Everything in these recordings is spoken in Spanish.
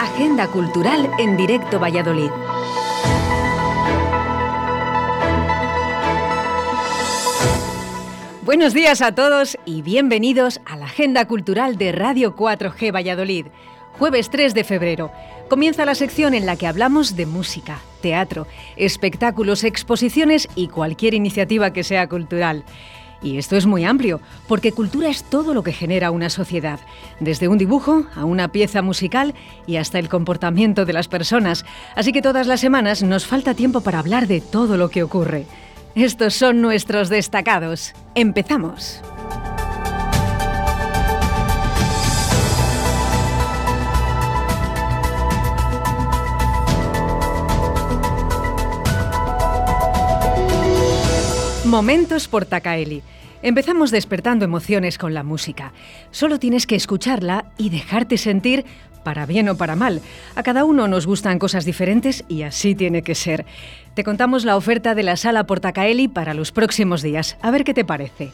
Agenda Cultural en directo Valladolid. Buenos días a todos y bienvenidos a la Agenda Cultural de Radio 4G Valladolid. Jueves 3 de febrero. Comienza la sección en la que hablamos de música, teatro, espectáculos, exposiciones y cualquier iniciativa que sea cultural. Y esto es muy amplio, porque cultura es todo lo que genera una sociedad, desde un dibujo a una pieza musical y hasta el comportamiento de las personas. Así que todas las semanas nos falta tiempo para hablar de todo lo que ocurre. Estos son nuestros destacados. Empezamos. Momentos por Takaeli. Empezamos despertando emociones con la música. Solo tienes que escucharla y dejarte sentir para bien o para mal. A cada uno nos gustan cosas diferentes y así tiene que ser. Te contamos la oferta de la sala Portacaeli para los próximos días. A ver qué te parece.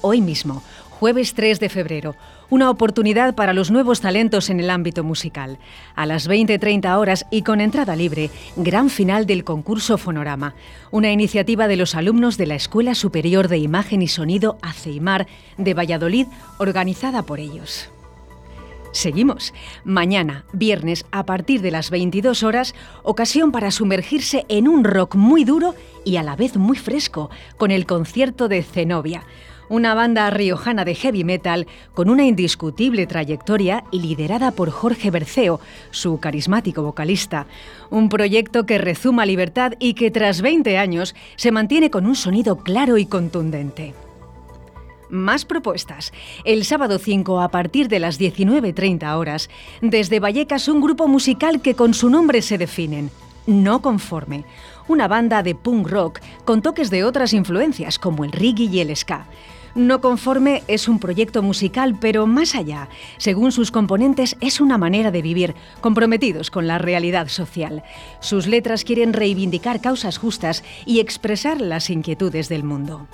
Hoy mismo, jueves 3 de febrero, una oportunidad para los nuevos talentos en el ámbito musical. A las 20.30 horas y con entrada libre, gran final del concurso Fonorama, una iniciativa de los alumnos de la Escuela Superior de Imagen y Sonido ACEIMAR de Valladolid, organizada por ellos. Seguimos. Mañana, viernes, a partir de las 22 horas, ocasión para sumergirse en un rock muy duro y a la vez muy fresco, con el concierto de Zenobia una banda riojana de heavy metal con una indiscutible trayectoria y liderada por Jorge Berceo, su carismático vocalista. Un proyecto que rezuma libertad y que tras 20 años se mantiene con un sonido claro y contundente. Más propuestas. El sábado 5 a partir de las 19.30 horas, desde Vallecas un grupo musical que con su nombre se definen. No conforme. Una banda de punk rock con toques de otras influencias como el reggae y el ska. No Conforme es un proyecto musical, pero más allá, según sus componentes, es una manera de vivir, comprometidos con la realidad social. Sus letras quieren reivindicar causas justas y expresar las inquietudes del mundo.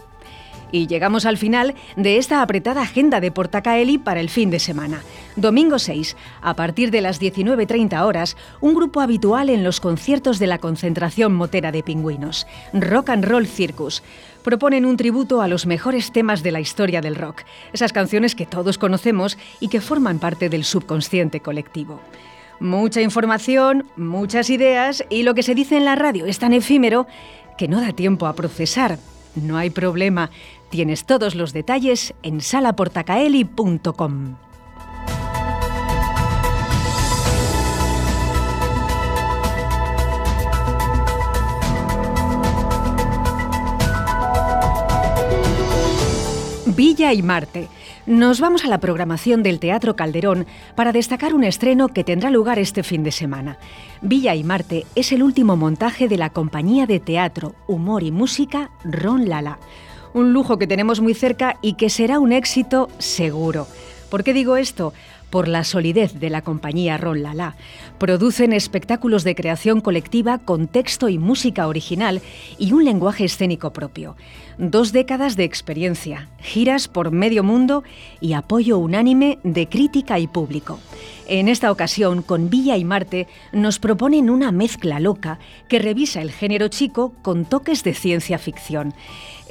Y llegamos al final de esta apretada agenda de Portacaeli para el fin de semana. Domingo 6, a partir de las 19.30 horas, un grupo habitual en los conciertos de la concentración motera de pingüinos, Rock and Roll Circus. Proponen un tributo a los mejores temas de la historia del rock, esas canciones que todos conocemos y que forman parte del subconsciente colectivo. Mucha información, muchas ideas y lo que se dice en la radio es tan efímero que no da tiempo a procesar. No hay problema, Tienes todos los detalles en salaportacaeli.com. Villa y Marte. Nos vamos a la programación del Teatro Calderón para destacar un estreno que tendrá lugar este fin de semana. Villa y Marte es el último montaje de la compañía de teatro, humor y música Ron Lala un lujo que tenemos muy cerca y que será un éxito seguro. ¿Por qué digo esto? Por la solidez de la compañía Ron Lala. Producen espectáculos de creación colectiva con texto y música original y un lenguaje escénico propio. Dos décadas de experiencia, giras por medio mundo y apoyo unánime de crítica y público. En esta ocasión, con Villa y Marte, nos proponen una mezcla loca que revisa el género chico con toques de ciencia ficción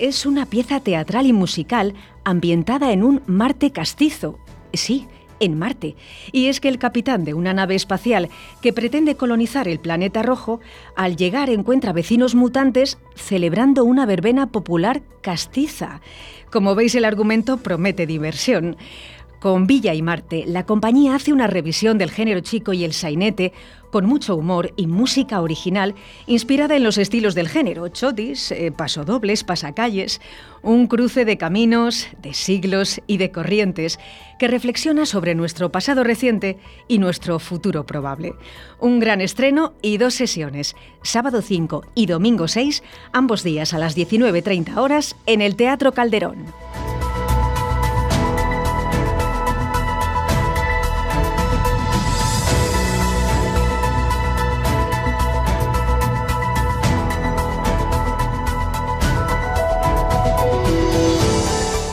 es una pieza teatral y musical ambientada en un Marte castizo. Sí, en Marte. Y es que el capitán de una nave espacial que pretende colonizar el planeta rojo, al llegar encuentra vecinos mutantes celebrando una verbena popular castiza. Como veis, el argumento promete diversión. Con Villa y Marte, la compañía hace una revisión del género chico y el sainete con mucho humor y música original inspirada en los estilos del género, chotis, eh, pasodobles, pasacalles, un cruce de caminos, de siglos y de corrientes que reflexiona sobre nuestro pasado reciente y nuestro futuro probable. Un gran estreno y dos sesiones, sábado 5 y domingo 6, ambos días a las 19.30 horas en el Teatro Calderón.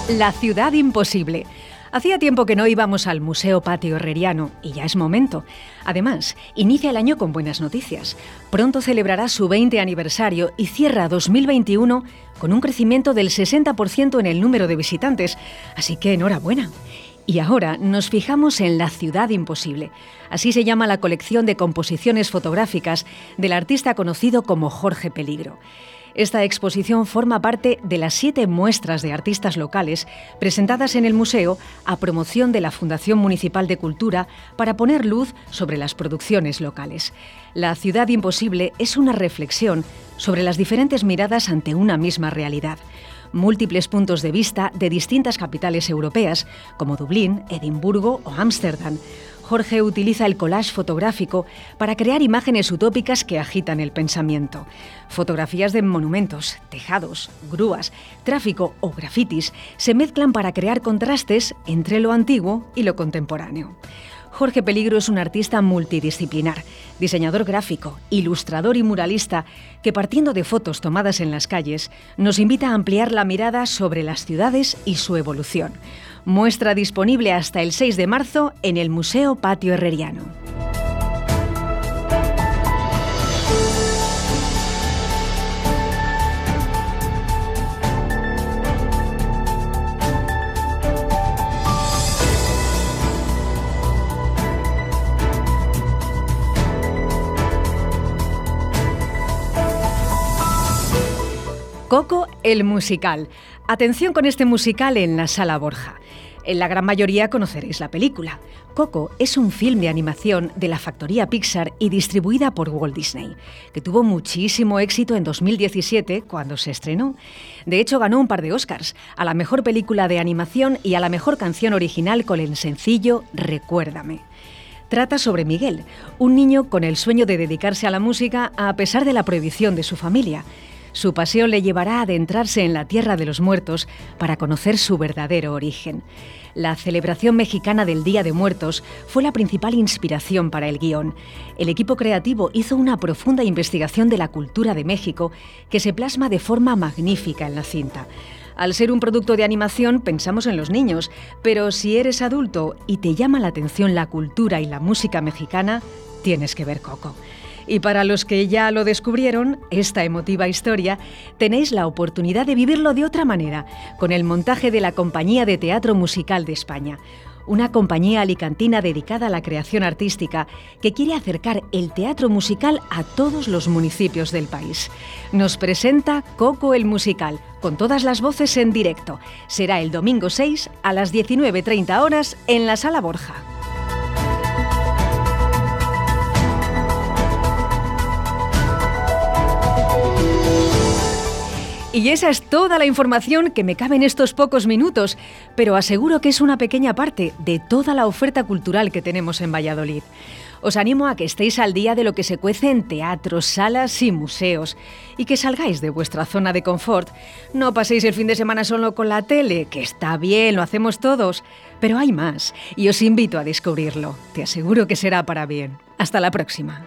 La ciudad imposible. Hacía tiempo que no íbamos al Museo Patio Herreriano y ya es momento. Además, inicia el año con buenas noticias. Pronto celebrará su 20 aniversario y cierra 2021 con un crecimiento del 60% en el número de visitantes. Así que enhorabuena. Y ahora nos fijamos en La Ciudad Imposible. Así se llama la colección de composiciones fotográficas del artista conocido como Jorge Peligro. Esta exposición forma parte de las siete muestras de artistas locales presentadas en el museo a promoción de la Fundación Municipal de Cultura para poner luz sobre las producciones locales. La ciudad imposible es una reflexión sobre las diferentes miradas ante una misma realidad múltiples puntos de vista de distintas capitales europeas, como Dublín, Edimburgo o Ámsterdam, Jorge utiliza el collage fotográfico para crear imágenes utópicas que agitan el pensamiento. Fotografías de monumentos, tejados, grúas, tráfico o grafitis se mezclan para crear contrastes entre lo antiguo y lo contemporáneo. Jorge Peligro es un artista multidisciplinar, diseñador gráfico, ilustrador y muralista, que partiendo de fotos tomadas en las calles, nos invita a ampliar la mirada sobre las ciudades y su evolución. Muestra disponible hasta el 6 de marzo en el Museo Patio Herreriano. Coco el musical. Atención con este musical en la Sala Borja. En la gran mayoría conoceréis la película. Coco es un film de animación de la factoría Pixar y distribuida por Walt Disney, que tuvo muchísimo éxito en 2017 cuando se estrenó. De hecho, ganó un par de Oscars, a la mejor película de animación y a la mejor canción original con el sencillo Recuérdame trata sobre Miguel, un niño con el sueño de dedicarse a la música a pesar de la prohibición de su familia. Su pasión le llevará a adentrarse en la tierra de los muertos para conocer su verdadero origen. La celebración mexicana del Día de Muertos fue la principal inspiración para el guion. El equipo creativo hizo una profunda investigación de la cultura de México que se plasma de forma magnífica en la cinta. Al ser un producto de animación pensamos en los niños, pero si eres adulto y te llama la atención la cultura y la música mexicana, tienes que ver Coco. Y para los que ya lo descubrieron, esta emotiva historia, tenéis la oportunidad de vivirlo de otra manera, con el montaje de la Compañía de Teatro Musical de España una compañía alicantina dedicada a la creación artística que quiere acercar el teatro musical a todos los municipios del país. Nos presenta Coco el Musical, con todas las voces en directo. Será el domingo 6 a las 19.30 horas en la Sala Borja. Y esa es toda la información que me cabe en estos pocos minutos, pero aseguro que es una pequeña parte de toda la oferta cultural que tenemos en Valladolid. Os animo a que estéis al día de lo que se cuece en teatros, salas y museos y que salgáis de vuestra zona de confort. No paséis el fin de semana solo con la tele, que está bien, lo hacemos todos, pero hay más y os invito a descubrirlo. Te aseguro que será para bien. Hasta la próxima.